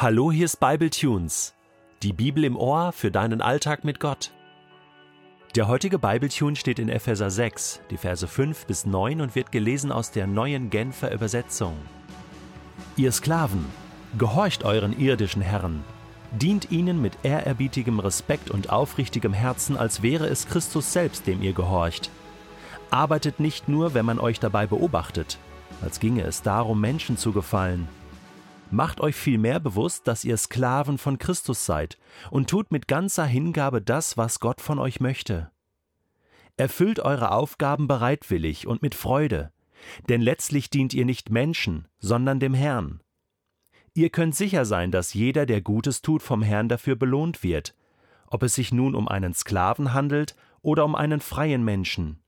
Hallo, hier ist Bible Tunes, die Bibel im Ohr für deinen Alltag mit Gott. Der heutige Bible Tune steht in Epheser 6, die Verse 5 bis 9 und wird gelesen aus der neuen Genfer Übersetzung. Ihr Sklaven, gehorcht euren irdischen Herren, dient ihnen mit ehrerbietigem Respekt und aufrichtigem Herzen, als wäre es Christus selbst, dem ihr gehorcht. Arbeitet nicht nur, wenn man euch dabei beobachtet, als ginge es darum, Menschen zu gefallen. Macht euch vielmehr bewusst, dass ihr Sklaven von Christus seid und tut mit ganzer Hingabe das, was Gott von euch möchte. Erfüllt eure Aufgaben bereitwillig und mit Freude, denn letztlich dient ihr nicht Menschen, sondern dem Herrn. Ihr könnt sicher sein, dass jeder, der Gutes tut, vom Herrn dafür belohnt wird, ob es sich nun um einen Sklaven handelt oder um einen freien Menschen.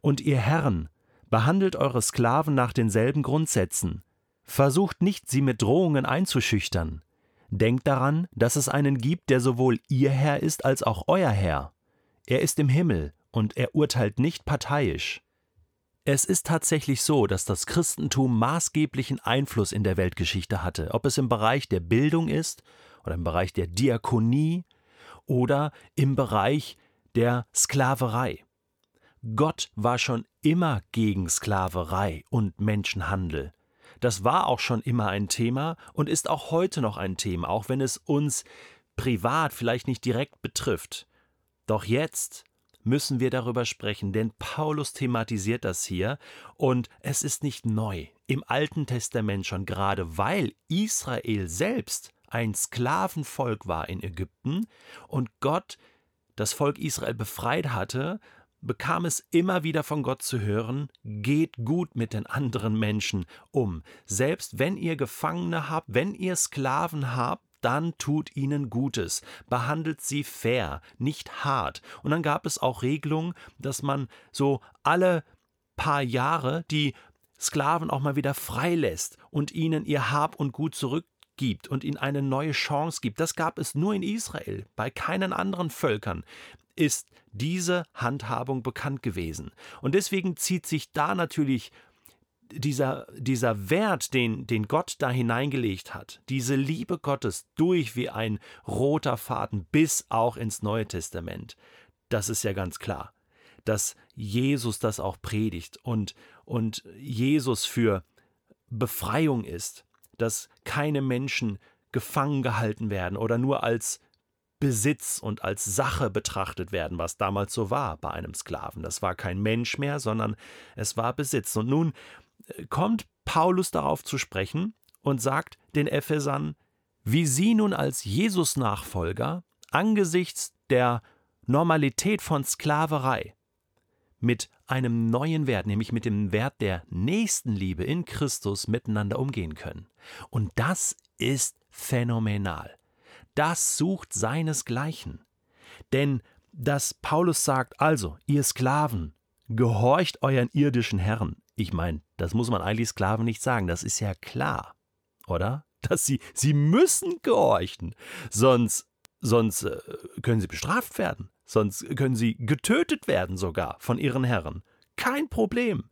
Und ihr Herren, behandelt eure Sklaven nach denselben Grundsätzen, Versucht nicht, sie mit Drohungen einzuschüchtern. Denkt daran, dass es einen gibt, der sowohl Ihr Herr ist als auch euer Herr. Er ist im Himmel und er urteilt nicht parteiisch. Es ist tatsächlich so, dass das Christentum maßgeblichen Einfluss in der Weltgeschichte hatte, ob es im Bereich der Bildung ist oder im Bereich der Diakonie oder im Bereich der Sklaverei. Gott war schon immer gegen Sklaverei und Menschenhandel. Das war auch schon immer ein Thema und ist auch heute noch ein Thema, auch wenn es uns privat vielleicht nicht direkt betrifft. Doch jetzt müssen wir darüber sprechen, denn Paulus thematisiert das hier und es ist nicht neu. Im Alten Testament schon gerade, weil Israel selbst ein Sklavenvolk war in Ägypten und Gott das Volk Israel befreit hatte, bekam es immer wieder von Gott zu hören, geht gut mit den anderen Menschen um. Selbst wenn ihr Gefangene habt, wenn ihr Sklaven habt, dann tut ihnen Gutes, behandelt sie fair, nicht hart. Und dann gab es auch Regelungen, dass man so alle paar Jahre die Sklaven auch mal wieder freilässt und ihnen ihr Hab und Gut zurückgibt und ihnen eine neue Chance gibt. Das gab es nur in Israel, bei keinen anderen Völkern ist diese Handhabung bekannt gewesen. Und deswegen zieht sich da natürlich dieser, dieser Wert, den, den Gott da hineingelegt hat, diese Liebe Gottes durch wie ein roter Faden bis auch ins Neue Testament, das ist ja ganz klar, dass Jesus das auch predigt und, und Jesus für Befreiung ist, dass keine Menschen gefangen gehalten werden oder nur als Besitz und als Sache betrachtet werden, was damals so war bei einem Sklaven. Das war kein Mensch mehr, sondern es war Besitz. Und nun äh, kommt Paulus darauf zu sprechen und sagt den Ephesern, wie sie nun als Jesus-Nachfolger angesichts der Normalität von Sklaverei mit einem neuen Wert, nämlich mit dem Wert der Nächstenliebe in Christus miteinander umgehen können. Und das ist phänomenal das sucht seinesgleichen. Denn dass Paulus sagt, also, ihr Sklaven, gehorcht euren irdischen Herren. Ich meine, das muss man eigentlich Sklaven nicht sagen, das ist ja klar, oder? Dass sie, sie müssen gehorchen, sonst, sonst äh, können sie bestraft werden, sonst können sie getötet werden sogar von ihren Herren. Kein Problem.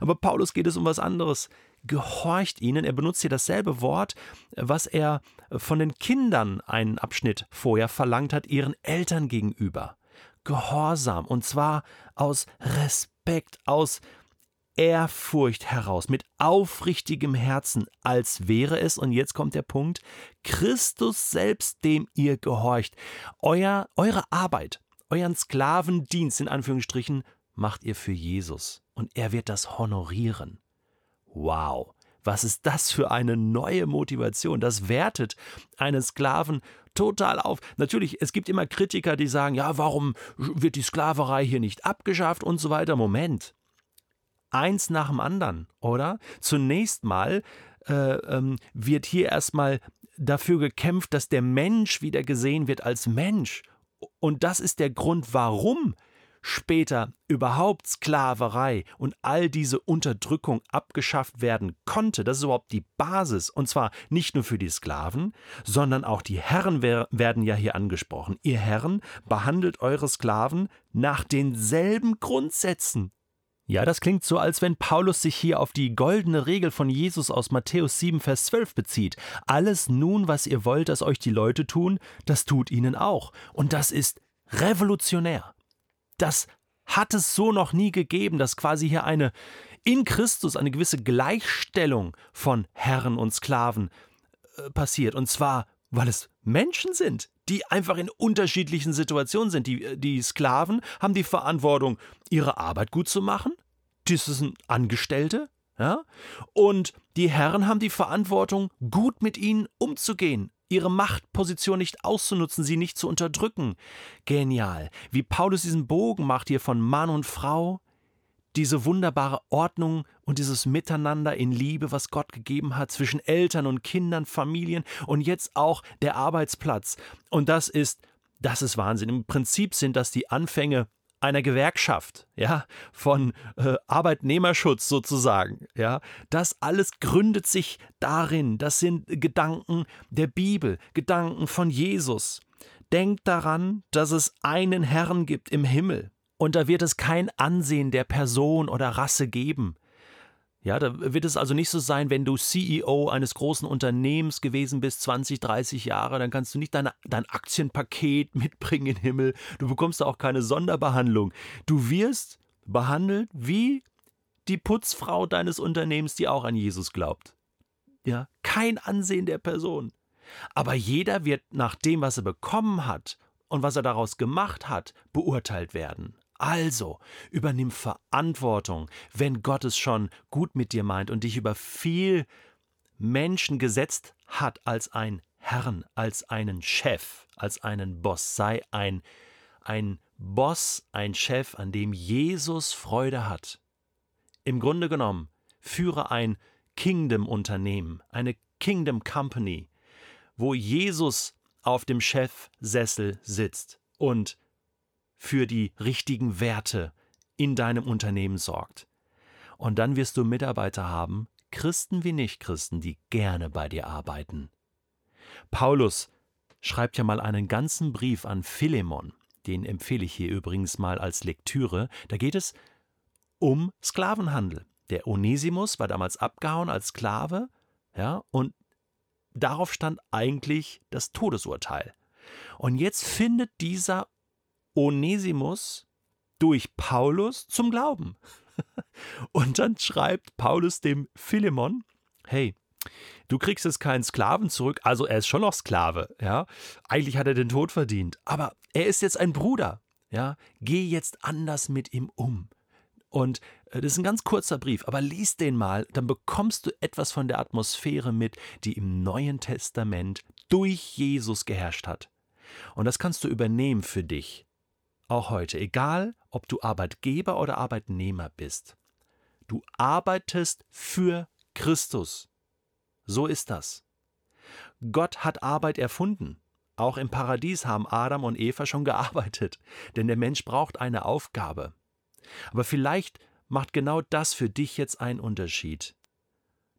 Aber Paulus geht es um was anderes gehorcht ihnen. Er benutzt hier dasselbe Wort, was er von den Kindern einen Abschnitt vorher verlangt hat, ihren Eltern gegenüber. Gehorsam, und zwar aus Respekt, aus Ehrfurcht heraus, mit aufrichtigem Herzen, als wäre es, und jetzt kommt der Punkt, Christus selbst, dem ihr gehorcht. Euer, eure Arbeit, euren Sklavendienst in Anführungsstrichen, macht ihr für Jesus, und er wird das honorieren. Wow, was ist das für eine neue Motivation? Das wertet einen Sklaven total auf. Natürlich, es gibt immer Kritiker, die sagen, ja, warum wird die Sklaverei hier nicht abgeschafft und so weiter. Moment. Eins nach dem anderen, oder? Zunächst mal äh, ähm, wird hier erstmal dafür gekämpft, dass der Mensch wieder gesehen wird als Mensch. Und das ist der Grund, warum später überhaupt Sklaverei und all diese Unterdrückung abgeschafft werden konnte, das ist überhaupt die Basis, und zwar nicht nur für die Sklaven, sondern auch die Herren werden ja hier angesprochen. Ihr Herren behandelt eure Sklaven nach denselben Grundsätzen. Ja, das klingt so, als wenn Paulus sich hier auf die goldene Regel von Jesus aus Matthäus 7, Vers 12 bezieht. Alles nun, was ihr wollt, dass euch die Leute tun, das tut ihnen auch. Und das ist revolutionär. Das hat es so noch nie gegeben, dass quasi hier eine in Christus eine gewisse Gleichstellung von Herren und Sklaven äh, passiert. Und zwar, weil es Menschen sind, die einfach in unterschiedlichen Situationen sind. Die, die Sklaven haben die Verantwortung, ihre Arbeit gut zu machen. Das sind Angestellte. Ja? Und die Herren haben die Verantwortung, gut mit ihnen umzugehen, ihre Machtposition nicht auszunutzen, sie nicht zu unterdrücken. Genial. Wie Paulus diesen Bogen macht hier von Mann und Frau, diese wunderbare Ordnung und dieses Miteinander in Liebe, was Gott gegeben hat zwischen Eltern und Kindern, Familien und jetzt auch der Arbeitsplatz. Und das ist, das ist Wahnsinn. Im Prinzip sind das die Anfänge einer Gewerkschaft, ja, von äh, Arbeitnehmerschutz sozusagen, ja. Das alles gründet sich darin. Das sind Gedanken der Bibel, Gedanken von Jesus. Denkt daran, dass es einen Herrn gibt im Himmel. Und da wird es kein Ansehen der Person oder Rasse geben. Ja, da wird es also nicht so sein, wenn du CEO eines großen Unternehmens gewesen bist, 20, 30 Jahre, dann kannst du nicht deine, dein Aktienpaket mitbringen in den Himmel. Du bekommst auch keine Sonderbehandlung. Du wirst behandelt wie die Putzfrau deines Unternehmens, die auch an Jesus glaubt. Ja, kein Ansehen der Person. Aber jeder wird nach dem, was er bekommen hat und was er daraus gemacht hat, beurteilt werden. Also, übernimm Verantwortung, wenn Gott es schon gut mit dir meint und dich über viel Menschen gesetzt hat als ein Herrn, als einen Chef, als einen Boss. Sei ein, ein Boss, ein Chef, an dem Jesus Freude hat. Im Grunde genommen, führe ein Kingdom-Unternehmen, eine Kingdom Company, wo Jesus auf dem Chefsessel sitzt und für die richtigen Werte in deinem Unternehmen sorgt. Und dann wirst du Mitarbeiter haben, Christen wie Nichtchristen, die gerne bei dir arbeiten. Paulus schreibt ja mal einen ganzen Brief an Philemon, den empfehle ich hier übrigens mal als Lektüre. Da geht es um Sklavenhandel. Der Onesimus war damals abgehauen als Sklave, ja, und darauf stand eigentlich das Todesurteil. Und jetzt findet dieser Onesimus durch Paulus zum Glauben. Und dann schreibt Paulus dem Philemon, hey, du kriegst jetzt keinen Sklaven zurück, also er ist schon noch Sklave, ja. Eigentlich hat er den Tod verdient, aber er ist jetzt ein Bruder, ja. Geh jetzt anders mit ihm um. Und äh, das ist ein ganz kurzer Brief, aber lies den mal, dann bekommst du etwas von der Atmosphäre mit, die im Neuen Testament durch Jesus geherrscht hat. Und das kannst du übernehmen für dich auch heute, egal ob du Arbeitgeber oder Arbeitnehmer bist. Du arbeitest für Christus. So ist das. Gott hat Arbeit erfunden. Auch im Paradies haben Adam und Eva schon gearbeitet, denn der Mensch braucht eine Aufgabe. Aber vielleicht macht genau das für dich jetzt einen Unterschied,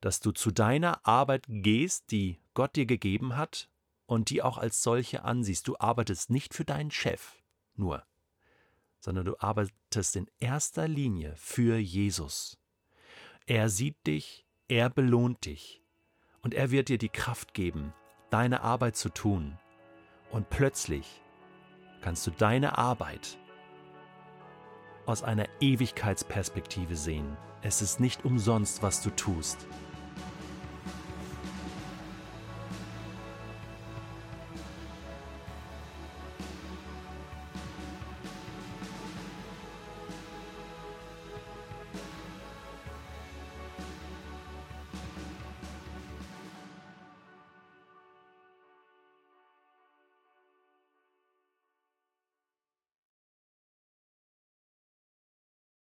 dass du zu deiner Arbeit gehst, die Gott dir gegeben hat und die auch als solche ansiehst. Du arbeitest nicht für deinen Chef nur, sondern du arbeitest in erster Linie für Jesus. Er sieht dich, er belohnt dich und er wird dir die Kraft geben, deine Arbeit zu tun. Und plötzlich kannst du deine Arbeit aus einer Ewigkeitsperspektive sehen. Es ist nicht umsonst, was du tust.